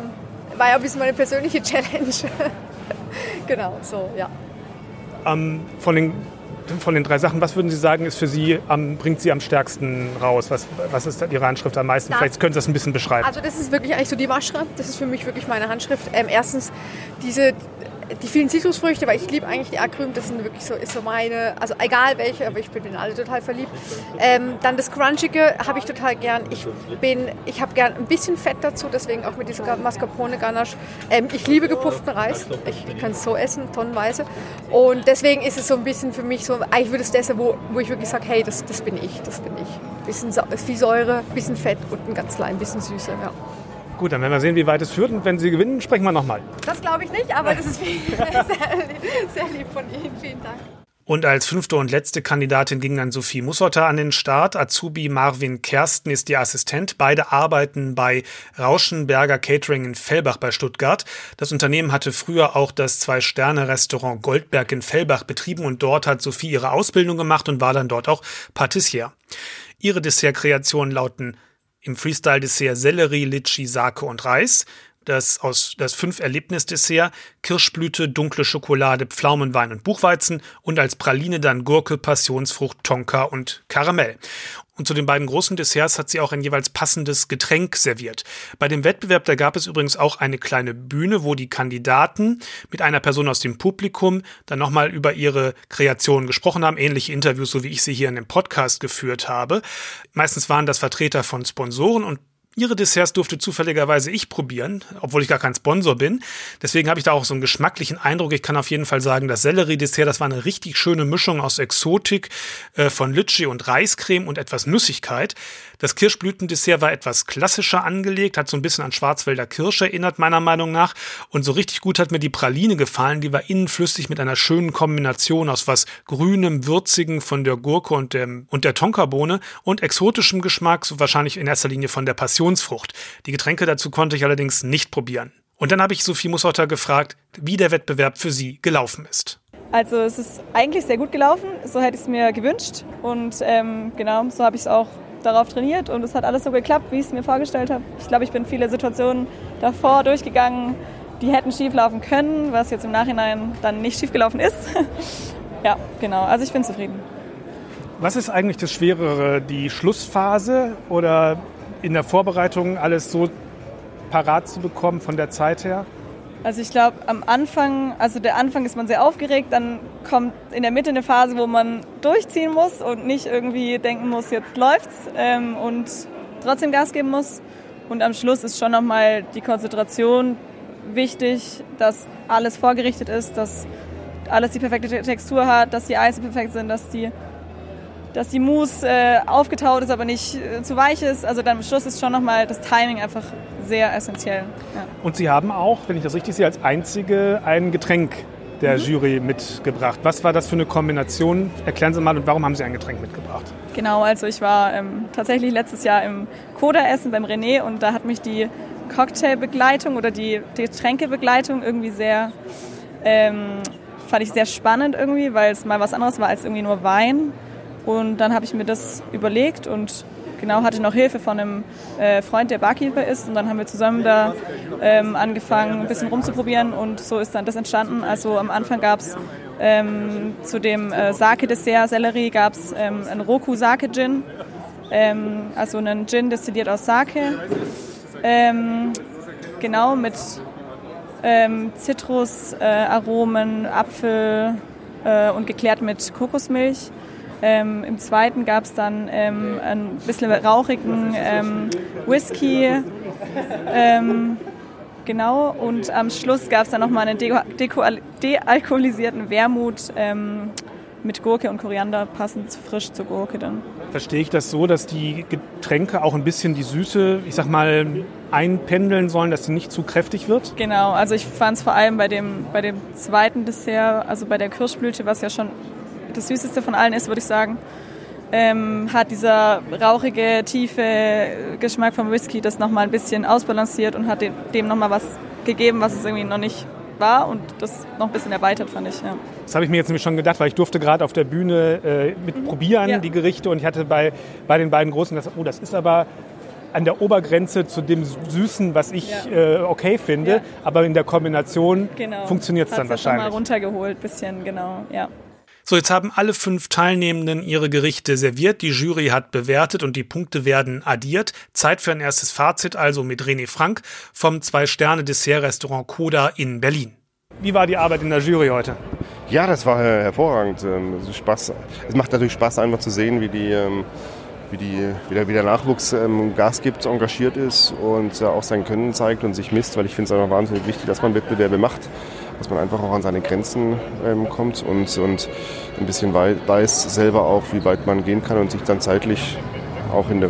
war ja ein bisschen meine persönliche Challenge. genau, so, ja. Ähm, von, den, von den drei Sachen, was würden Sie sagen, ist für Sie, am, bringt Sie am stärksten raus? Was, was ist Ihre Handschrift am meisten? Das- Vielleicht können Sie das ein bisschen beschreiben. Also das ist wirklich eigentlich so die Masche. Das ist für mich wirklich meine Handschrift. Ähm, erstens diese die vielen Zitrusfrüchte, weil ich liebe eigentlich die Agrüm, das sind wirklich so, ist so meine, also egal welche, aber ich bin in alle total verliebt. Ähm, dann das Crunchige habe ich total gern. Ich bin, ich habe gern ein bisschen Fett dazu, deswegen auch mit dieser Mascarpone Ganache. Ähm, ich liebe gepufften Reis, ich, ich kann es so essen, tonnenweise. Und deswegen ist es so ein bisschen für mich so, eigentlich würde es das, wo, wo ich wirklich sage, hey, das, das bin ich, das bin ich. Bisschen viel Säure, bisschen Fett und ein ganz klein bisschen Süße, ja. Gut, dann werden wir sehen, wie weit es führt. Und wenn Sie gewinnen, sprechen wir nochmal. Das glaube ich nicht, aber das ist sehr, sehr lieb von Ihnen. Vielen Dank. Und als fünfte und letzte Kandidatin ging dann Sophie Mussotter an den Start. Azubi Marvin Kersten ist ihr Assistent. Beide arbeiten bei Rauschenberger Catering in Fellbach bei Stuttgart. Das Unternehmen hatte früher auch das Zwei-Sterne-Restaurant Goldberg in Fellbach betrieben und dort hat Sophie ihre Ausbildung gemacht und war dann dort auch Patissier. Ihre Dessertkreationen lauten im Freestyle-Dessert Sellerie, Litschi, Sake und Reis das aus das fünf Erlebnisdessert, Kirschblüte, dunkle Schokolade, Pflaumenwein und Buchweizen und als Praline dann Gurke, Passionsfrucht, Tonka und Karamell. Und zu den beiden großen Desserts hat sie auch ein jeweils passendes Getränk serviert. Bei dem Wettbewerb, da gab es übrigens auch eine kleine Bühne, wo die Kandidaten mit einer Person aus dem Publikum dann nochmal über ihre Kreationen gesprochen haben. Ähnliche Interviews, so wie ich sie hier in dem Podcast geführt habe. Meistens waren das Vertreter von Sponsoren und Ihre Desserts durfte zufälligerweise ich probieren, obwohl ich gar kein Sponsor bin. Deswegen habe ich da auch so einen geschmacklichen Eindruck. Ich kann auf jeden Fall sagen, das Sellerie-Dessert, das war eine richtig schöne Mischung aus Exotik, äh, von Litschi und Reiscreme und etwas Nüssigkeit. Das Kirschblütendessert war etwas klassischer angelegt, hat so ein bisschen an Schwarzwälder Kirsch erinnert, meiner Meinung nach. Und so richtig gut hat mir die Praline gefallen. Die war innen mit einer schönen Kombination aus was Grünem, Würzigen von der Gurke und, dem, und der Tonkabohne und exotischem Geschmack, so wahrscheinlich in erster Linie von der Passionsfrucht. Die Getränke dazu konnte ich allerdings nicht probieren. Und dann habe ich Sophie Mussotter gefragt, wie der Wettbewerb für sie gelaufen ist. Also es ist eigentlich sehr gut gelaufen, so hätte ich es mir gewünscht und ähm, genau, so habe ich es auch darauf trainiert und es hat alles so geklappt, wie ich es mir vorgestellt habe. Ich glaube, ich bin viele Situationen davor durchgegangen, die hätten schief laufen können, was jetzt im Nachhinein dann nicht schief gelaufen ist. ja, genau. Also ich bin zufrieden. Was ist eigentlich das Schwerere, die Schlussphase oder in der Vorbereitung alles so parat zu bekommen von der Zeit her? Also ich glaube, am Anfang, also der Anfang ist man sehr aufgeregt, dann kommt in der Mitte eine Phase, wo man durchziehen muss und nicht irgendwie denken muss, jetzt läuft's ähm, und trotzdem Gas geben muss. Und am Schluss ist schon nochmal die Konzentration wichtig, dass alles vorgerichtet ist, dass alles die perfekte Textur hat, dass die Eise perfekt sind, dass die dass die Mousse äh, aufgetaut ist, aber nicht äh, zu weich ist. Also dann am Schluss ist schon nochmal das Timing einfach sehr essentiell. Ja. Und Sie haben auch, wenn ich das richtig sehe, als einzige ein Getränk der mhm. Jury mitgebracht. Was war das für eine Kombination? Erklären Sie mal und warum haben Sie ein Getränk mitgebracht? Genau, also ich war ähm, tatsächlich letztes Jahr im Coda-Essen beim René und da hat mich die Cocktailbegleitung oder die, die Getränkebegleitung irgendwie sehr, ähm, fand ich sehr spannend irgendwie, weil es mal was anderes war als irgendwie nur Wein. Und dann habe ich mir das überlegt und genau hatte noch Hilfe von einem äh, Freund, der Barkeeper ist. Und dann haben wir zusammen da ähm, angefangen, ein bisschen rumzuprobieren und so ist dann das entstanden. Also am Anfang gab es ähm, zu dem äh, Sake-Dessert Sellerie gab es ähm, einen Roku-Sake-Gin, ähm, also einen Gin destilliert aus Sake. Ähm, genau, mit ähm, Zitrusaromen, äh, Apfel äh, und geklärt mit Kokosmilch. Ähm, Im zweiten gab es dann ähm, ein bisschen rauchigen ähm, Whisky. Ähm, genau, und am Schluss gab es dann nochmal einen dealkoholisierten Wermut ähm, mit Gurke und Koriander, passend frisch zur Gurke dann. Verstehe ich das so, dass die Getränke auch ein bisschen die Süße, ich sag mal, einpendeln sollen, dass sie nicht zu kräftig wird? Genau, also ich fand es vor allem bei dem, bei dem zweiten Dessert, also bei der Kirschblüte, was ja schon das Süßeste von allen ist, würde ich sagen, ähm, hat dieser rauchige, tiefe Geschmack vom Whisky das nochmal ein bisschen ausbalanciert und hat dem nochmal was gegeben, was es irgendwie noch nicht war und das noch ein bisschen erweitert, fand ich. Ja. Das habe ich mir jetzt nämlich schon gedacht, weil ich durfte gerade auf der Bühne äh, mit mhm. probieren, ja. die Gerichte, und ich hatte bei, bei den beiden Großen gesagt, oh, das ist aber an der Obergrenze zu dem Süßen, was ich ja. äh, okay finde, aber in der Kombination genau. funktioniert es dann wahrscheinlich. Mal runtergeholt, bisschen, genau, ja. So, jetzt haben alle fünf Teilnehmenden ihre Gerichte serviert, die Jury hat bewertet und die Punkte werden addiert. Zeit für ein erstes Fazit also mit René Frank vom Zwei-Sterne-Dessert-Restaurant Koda in Berlin. Wie war die Arbeit in der Jury heute? Ja, das war hervorragend. Ähm, Spaß. es macht natürlich Spaß, einfach zu sehen, wie, die, ähm, wie, die, wie, der, wie der Nachwuchs ähm, Gas gibt, engagiert ist und auch sein Können zeigt und sich misst, weil ich finde es einfach wahnsinnig wichtig, dass man Wettbewerbe macht, dass man einfach auch an seine Grenzen kommt und, und ein bisschen weiß selber auch, wie weit man gehen kann und sich dann zeitlich auch in der,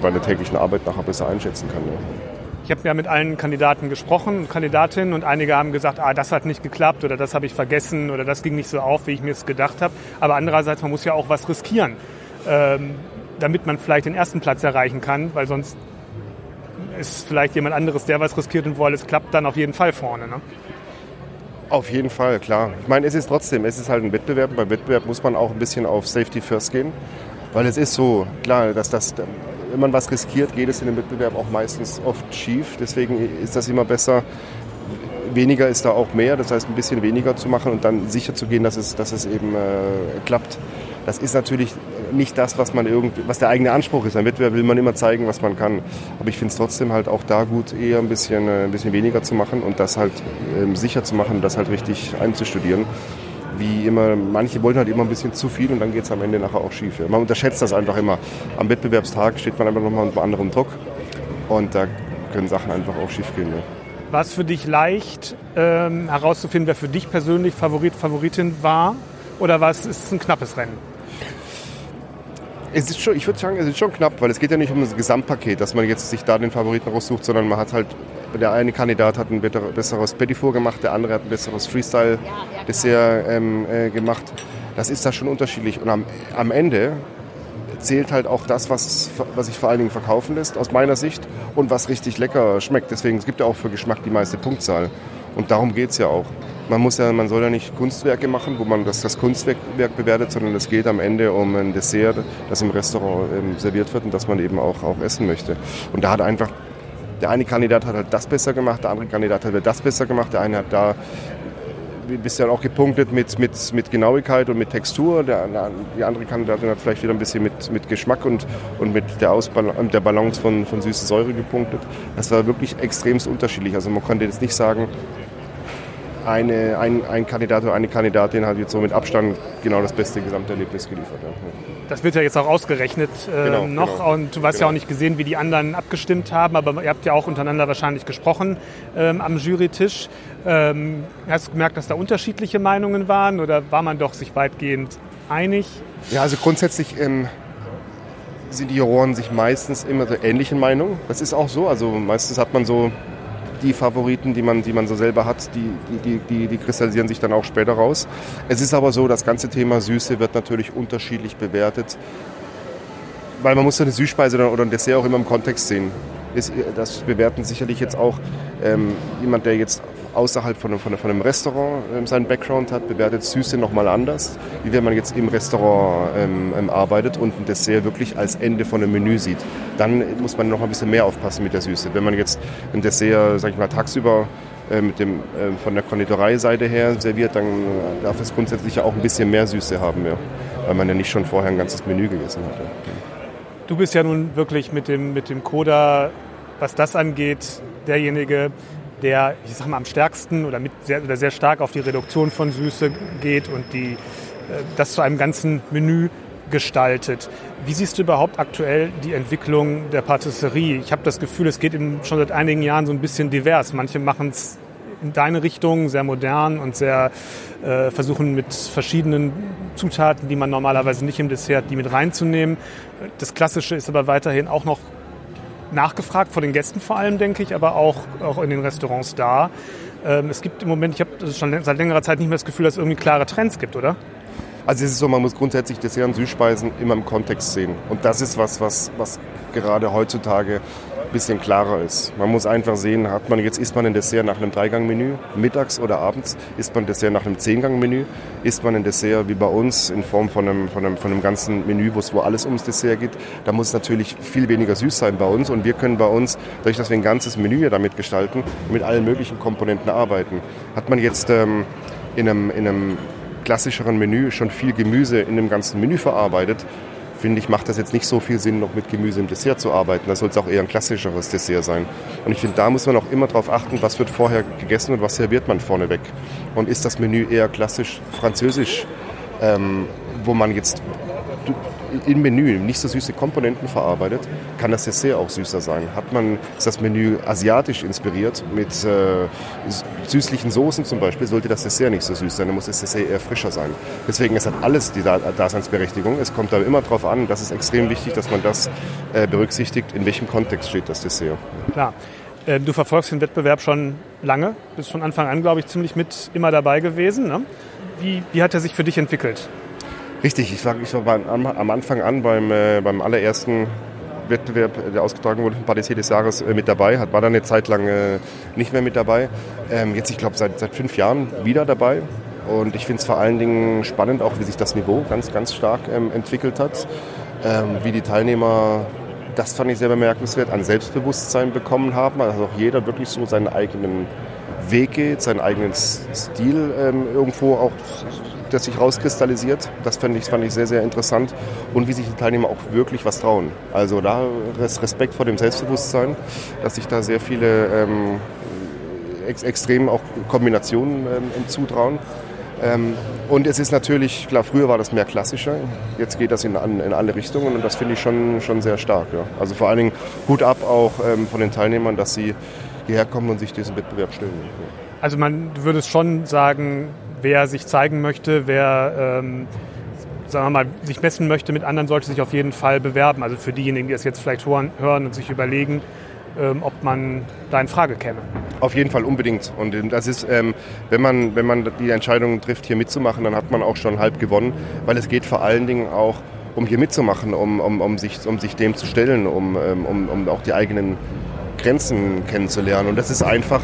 bei der täglichen Arbeit nachher besser einschätzen kann. Ja. Ich habe ja mit allen Kandidaten gesprochen, Kandidatinnen, und einige haben gesagt, ah, das hat nicht geklappt oder das habe ich vergessen oder das ging nicht so auf, wie ich mir es gedacht habe. Aber andererseits, man muss ja auch was riskieren, ähm, damit man vielleicht den ersten Platz erreichen kann, weil sonst ist vielleicht jemand anderes, der was riskiert und wo alles klappt, dann auf jeden Fall vorne. Ne? Auf jeden Fall, klar. Ich meine, es ist trotzdem, es ist halt ein Wettbewerb. Beim Wettbewerb muss man auch ein bisschen auf Safety First gehen, weil es ist so, klar, dass das wenn man was riskiert, geht es in dem Wettbewerb auch meistens oft schief. Deswegen ist das immer besser. Weniger ist da auch mehr, das heißt ein bisschen weniger zu machen und dann sicher zu gehen, dass es, dass es eben äh, klappt. Das ist natürlich nicht das, was man irgendwie, was der eigene Anspruch ist. Ein Wettbewerb will man immer zeigen, was man kann. Aber ich finde es trotzdem halt auch da gut, eher ein bisschen, äh, ein bisschen weniger zu machen und das halt ähm, sicher zu machen, das halt richtig einzustudieren wie immer, manche wollen halt immer ein bisschen zu viel und dann geht es am Ende nachher auch schief. Man unterschätzt das einfach immer. Am Wettbewerbstag steht man einfach nochmal unter anderem Druck und da können Sachen einfach auch schief gehen. Ja. War es für dich leicht ähm, herauszufinden, wer für dich persönlich Favorit, Favoritin war oder war es ein knappes Rennen? Es ist schon, ich würde sagen, es ist schon knapp, weil es geht ja nicht um das Gesamtpaket, dass man jetzt sich da den Favoriten raussucht, sondern man hat halt der eine Kandidat hat ein besseres Petit gemacht, der andere hat ein besseres Freestyle-Dessert ähm, äh, gemacht. Das ist da schon unterschiedlich. Und am, am Ende zählt halt auch das, was, was sich vor allen Dingen verkaufen lässt, aus meiner Sicht, und was richtig lecker schmeckt. Deswegen es gibt ja auch für Geschmack die meiste Punktzahl. Und darum geht es ja auch. Man, muss ja, man soll ja nicht Kunstwerke machen, wo man das, das Kunstwerk bewertet, sondern es geht am Ende um ein Dessert, das im Restaurant ähm, serviert wird und das man eben auch, auch essen möchte. Und da hat einfach der eine Kandidat hat halt das besser gemacht, der andere Kandidat hat das besser gemacht, der eine hat da ein bisschen auch gepunktet mit, mit, mit Genauigkeit und mit Textur. Der, die andere Kandidatin hat vielleicht wieder ein bisschen mit, mit Geschmack und, und mit der, Ausbal der Balance von, von süße Säure gepunktet. Das war wirklich extremst unterschiedlich. Also man konnte jetzt nicht sagen, eine, ein, ein Kandidat oder eine Kandidatin hat jetzt so mit Abstand genau das beste Gesamterlebnis geliefert. Ja. Das wird ja jetzt auch ausgerechnet äh, genau, noch genau. und du hast genau. ja auch nicht gesehen, wie die anderen abgestimmt haben, aber ihr habt ja auch untereinander wahrscheinlich gesprochen ähm, am Jurytisch. Ähm, hast du gemerkt, dass da unterschiedliche Meinungen waren oder war man doch sich weitgehend einig? Ja, also grundsätzlich ähm, sind die Juroren sich meistens immer der ähnlichen Meinung. Das ist auch so. Also meistens hat man so die Favoriten, die man, die man so selber hat, die, die, die, die kristallisieren sich dann auch später raus. Es ist aber so, das ganze Thema Süße wird natürlich unterschiedlich bewertet, weil man muss eine Süßspeise oder ein Dessert auch immer im Kontext sehen. Das bewerten sicherlich jetzt auch ähm, jemand, der jetzt außerhalb von einem, von einem Restaurant ähm, seinen Background hat, bewertet Süße nochmal anders, wie wenn man jetzt im Restaurant ähm, ähm, arbeitet und ein Dessert wirklich als Ende von einem Menü sieht. Dann muss man noch ein bisschen mehr aufpassen mit der Süße. Wenn man jetzt ein Dessert, sag ich mal, tagsüber äh, mit dem, äh, von der Konditoreiseite her serviert, dann darf es grundsätzlich auch ein bisschen mehr Süße haben, ja, weil man ja nicht schon vorher ein ganzes Menü gegessen hat. Ja. Du bist ja nun wirklich mit dem, mit dem Coda, was das angeht, derjenige, der, ich sag mal, am stärksten oder, mit sehr, oder sehr stark auf die Reduktion von Süße geht und die, äh, das zu einem ganzen Menü gestaltet. Wie siehst du überhaupt aktuell die Entwicklung der Patisserie? Ich habe das Gefühl, es geht schon seit einigen Jahren so ein bisschen divers. Manche machen es in deine Richtung, sehr modern und sehr äh, versuchen mit verschiedenen Zutaten, die man normalerweise nicht im Dessert, die mit reinzunehmen. Das Klassische ist aber weiterhin auch noch nachgefragt, von den Gästen vor allem, denke ich, aber auch, auch in den Restaurants da. Ähm, es gibt im Moment, ich habe schon seit längerer Zeit nicht mehr das Gefühl, dass es irgendwie klare Trends gibt, oder? Also es ist so, man muss grundsätzlich Dessert und Süßspeisen immer im Kontext sehen. Und das ist was, was, was gerade heutzutage bisschen klarer ist. Man muss einfach sehen, hat man jetzt isst man ein Dessert nach einem Dreigangmenü, mittags oder abends, isst man ein Dessert nach einem Zehngangmenü, isst man ein Dessert wie bei uns in Form von einem, von einem, von einem ganzen Menü, wo alles ums Dessert geht. Da muss es natürlich viel weniger süß sein bei uns und wir können bei uns, dadurch, dass wir ein ganzes Menü damit gestalten, mit allen möglichen Komponenten arbeiten. Hat man jetzt ähm, in, einem, in einem klassischeren Menü schon viel Gemüse in dem ganzen Menü verarbeitet, finde ich, macht das jetzt nicht so viel Sinn, noch mit Gemüse im Dessert zu arbeiten. Da soll es auch eher ein klassischeres Dessert sein. Und ich finde, da muss man auch immer darauf achten, was wird vorher gegessen und was serviert man vorneweg. Und ist das Menü eher klassisch französisch, ähm, wo man jetzt im Menü nicht so süße Komponenten verarbeitet, kann das Dessert auch süßer sein. Hat man, ist das Menü asiatisch inspiriert mit äh, süßlichen Soßen zum Beispiel, sollte das Dessert nicht so süß sein, dann muss das Dessert eher frischer sein. Deswegen, es hat alles die Daseinsberechtigung. Es kommt aber immer darauf an, das ist extrem wichtig, dass man das äh, berücksichtigt, in welchem Kontext steht das Dessert. Klar. Äh, du verfolgst den Wettbewerb schon lange, bist von Anfang an, glaube ich, ziemlich mit immer dabei gewesen. Ne? Wie, wie hat er sich für dich entwickelt? Richtig, ich war, ich war am Anfang an beim, äh, beim allerersten Wettbewerb, der ausgetragen wurde von Patissier des Jahres, äh, mit dabei. War dann eine Zeit lang äh, nicht mehr mit dabei. Ähm, jetzt, ich glaube, seit, seit fünf Jahren wieder dabei. Und ich finde es vor allen Dingen spannend, auch wie sich das Niveau ganz, ganz stark ähm, entwickelt hat. Ähm, wie die Teilnehmer, das fand ich sehr bemerkenswert, an Selbstbewusstsein bekommen haben. Also auch jeder wirklich so seinen eigenen Weg geht, seinen eigenen Stil ähm, irgendwo auch das sich rauskristallisiert. Das fand ich, fand ich sehr, sehr interessant. Und wie sich die Teilnehmer auch wirklich was trauen. Also da Respekt vor dem Selbstbewusstsein, dass sich da sehr viele ähm, ex extrem auch Kombinationen ähm, zutrauen. Ähm, und es ist natürlich, klar, früher war das mehr klassischer, jetzt geht das in, in alle Richtungen und das finde ich schon, schon sehr stark. Ja. Also vor allen Dingen Hut ab auch ähm, von den Teilnehmern, dass sie hierher kommen und sich diesem Wettbewerb stellen. Also man würde schon sagen, wer sich zeigen möchte, wer ähm, sagen wir mal, sich messen möchte mit anderen, sollte sich auf jeden Fall bewerben. Also für diejenigen, die das jetzt vielleicht hören, und sich überlegen, ähm, ob man da in Frage käme. Auf jeden Fall unbedingt. Und ähm, das ist, ähm, wenn, man, wenn man die Entscheidung trifft, hier mitzumachen, dann hat man auch schon halb gewonnen, weil es geht vor allen Dingen auch um hier mitzumachen, um, um, um, sich, um sich dem zu stellen, um, ähm, um, um auch die eigenen Grenzen kennenzulernen. Und das ist einfach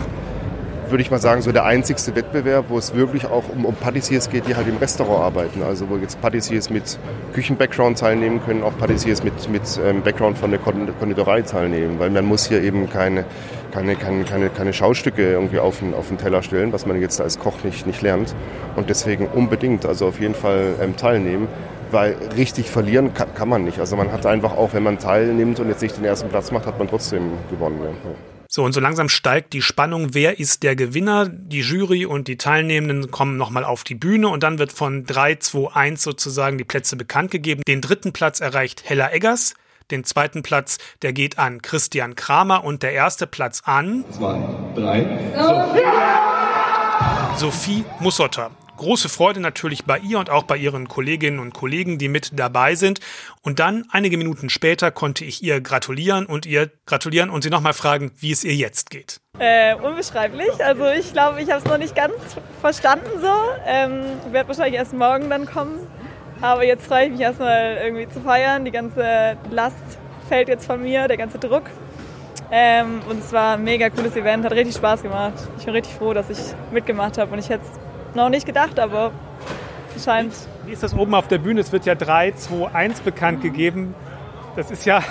würde ich mal sagen, so der einzigste Wettbewerb, wo es wirklich auch um, um Patissiers geht, die halt im Restaurant arbeiten. Also wo jetzt Patissiers mit Küchen-Background teilnehmen können, auch Patissiers mit, mit ähm, Background von der Konditorei teilnehmen. Weil man muss hier eben keine, keine, keine, keine, keine Schaustücke irgendwie auf den, auf den Teller stellen, was man jetzt als Koch nicht, nicht lernt. Und deswegen unbedingt, also auf jeden Fall ähm, teilnehmen weil richtig verlieren kann, kann, man nicht. Also man hat einfach auch, wenn man teilnimmt und jetzt nicht den ersten Platz macht, hat man trotzdem gewonnen. Ja. So, und so langsam steigt die Spannung, wer ist der Gewinner? Die Jury und die Teilnehmenden kommen nochmal auf die Bühne und dann wird von 3, 2, 1 sozusagen die Plätze bekannt gegeben. Den dritten Platz erreicht Hella Eggers. Den zweiten Platz, der geht an Christian Kramer und der erste Platz an. Zwei, drei. Sophie, Sophie Mussotter große Freude natürlich bei ihr und auch bei ihren Kolleginnen und Kollegen, die mit dabei sind. Und dann, einige Minuten später, konnte ich ihr gratulieren und ihr gratulieren und sie nochmal fragen, wie es ihr jetzt geht. Äh, unbeschreiblich. Also ich glaube, ich habe es noch nicht ganz verstanden so. Ähm, werde wahrscheinlich erst morgen dann kommen. Aber jetzt freue ich mich erstmal irgendwie zu feiern. Die ganze Last fällt jetzt von mir, der ganze Druck. Ähm, und es war ein mega cooles Event, hat richtig Spaß gemacht. Ich bin richtig froh, dass ich mitgemacht habe und ich hätte es noch nicht gedacht, aber scheint. Wie ist das oben auf der Bühne? Es wird ja 3, 2, 1 bekannt gegeben. Das ist ja ein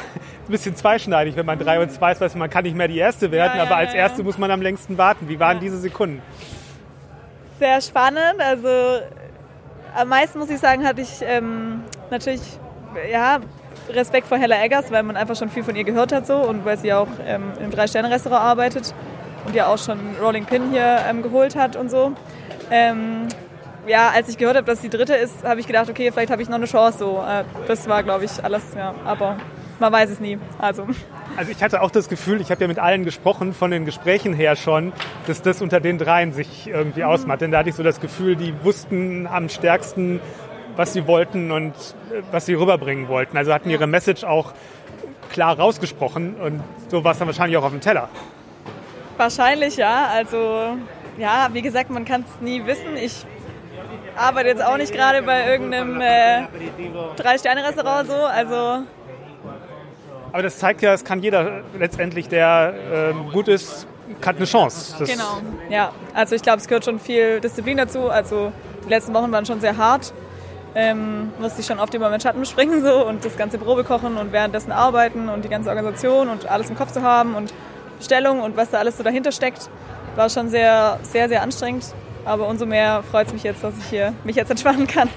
bisschen zweischneidig, wenn man 3 und 2 ist, man kann nicht mehr die Erste werden, ja, ja, aber als ja, Erste muss man am längsten warten. Wie waren diese Sekunden? Sehr spannend. Also am meisten muss ich sagen, hatte ich ähm, natürlich ja, Respekt vor Hella Eggers, weil man einfach schon viel von ihr gehört hat so und weil sie auch ähm, im Drei-Sterne-Restaurant arbeitet und ja auch schon Rolling Pin hier ähm, geholt hat und so. Ähm, ja, als ich gehört habe, dass die dritte ist, habe ich gedacht, okay, vielleicht habe ich noch eine Chance. So, äh, das war, glaube ich, alles. Ja, aber man weiß es nie. Also. Also ich hatte auch das Gefühl, ich habe ja mit allen gesprochen, von den Gesprächen her schon, dass das unter den dreien sich irgendwie mhm. ausmacht. Denn da hatte ich so das Gefühl, die wussten am stärksten, was sie wollten und äh, was sie rüberbringen wollten. Also hatten ihre Message auch klar rausgesprochen und so war es dann wahrscheinlich auch auf dem Teller. Wahrscheinlich ja. Also ja, wie gesagt, man kann es nie wissen. Ich arbeite jetzt auch nicht gerade bei irgendeinem äh, Drei-Sterne-Restaurant so, also... Aber das zeigt ja, es kann jeder letztendlich, der äh, gut ist, hat eine Chance. Das genau, ja. Also ich glaube, es gehört schon viel Disziplin dazu. Also die letzten Wochen waren schon sehr hart. Ähm, musste ich schon oft über meinen Schatten springen so und das ganze Probe kochen und währenddessen arbeiten und die ganze Organisation und alles im Kopf zu haben und Stellung und was da alles so dahinter steckt war schon sehr, sehr, sehr anstrengend. aber umso mehr freut es mich jetzt, dass ich hier mich jetzt entspannen kann.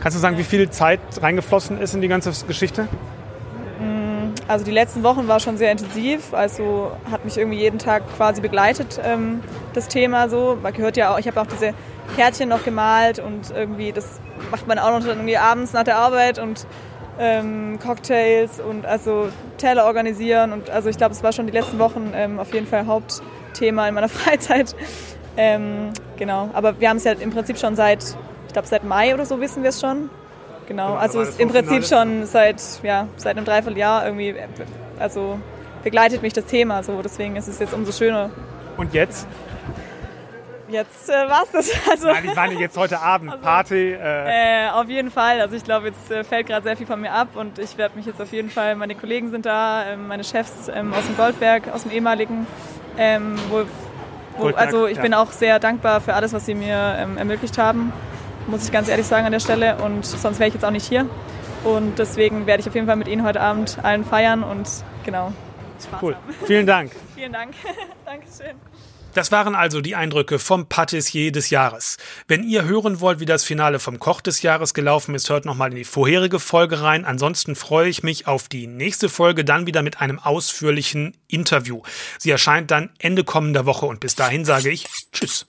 Kannst du sagen, wie viel Zeit reingeflossen ist in die ganze Geschichte? Mm, also die letzten Wochen war schon sehr intensiv, also hat mich irgendwie jeden Tag quasi begleitet, ähm, das Thema so. Man gehört ja auch, ich habe auch diese Kärtchen noch gemalt und irgendwie, das macht man auch noch irgendwie abends nach der Arbeit und ähm, Cocktails und also Teller organisieren und also ich glaube, es war schon die letzten Wochen ähm, auf jeden Fall Hauptthema in meiner Freizeit. Ähm, genau, aber wir haben es ja im Prinzip schon seit, ich glaube seit Mai oder so wissen wir es schon. Genau, also im Prinzip schon seit, ja, seit einem Dreivierteljahr irgendwie, also begleitet mich das Thema so, deswegen ist es jetzt umso schöner. Und jetzt? Jetzt äh, es das. Also, Nein, ich meine jetzt heute Abend, also, Party. Äh. Äh, auf jeden Fall. Also ich glaube, jetzt äh, fällt gerade sehr viel von mir ab und ich werde mich jetzt auf jeden Fall, meine Kollegen sind da, ähm, meine Chefs ähm, aus dem Goldberg, aus dem ehemaligen, ähm, wo, wo, Goldberg, also ich ja. bin auch sehr dankbar für alles, was sie mir ähm, ermöglicht haben, muss ich ganz ehrlich sagen an der Stelle und sonst wäre ich jetzt auch nicht hier. Und deswegen werde ich auf jeden Fall mit Ihnen heute Abend allen feiern und genau. Spaß cool. Haben. Vielen Dank. Vielen Dank. Dankeschön. Das waren also die Eindrücke vom Patissier des Jahres. Wenn ihr hören wollt, wie das Finale vom Koch des Jahres gelaufen ist, hört nochmal in die vorherige Folge rein. Ansonsten freue ich mich auf die nächste Folge, dann wieder mit einem ausführlichen Interview. Sie erscheint dann Ende kommender Woche und bis dahin sage ich Tschüss.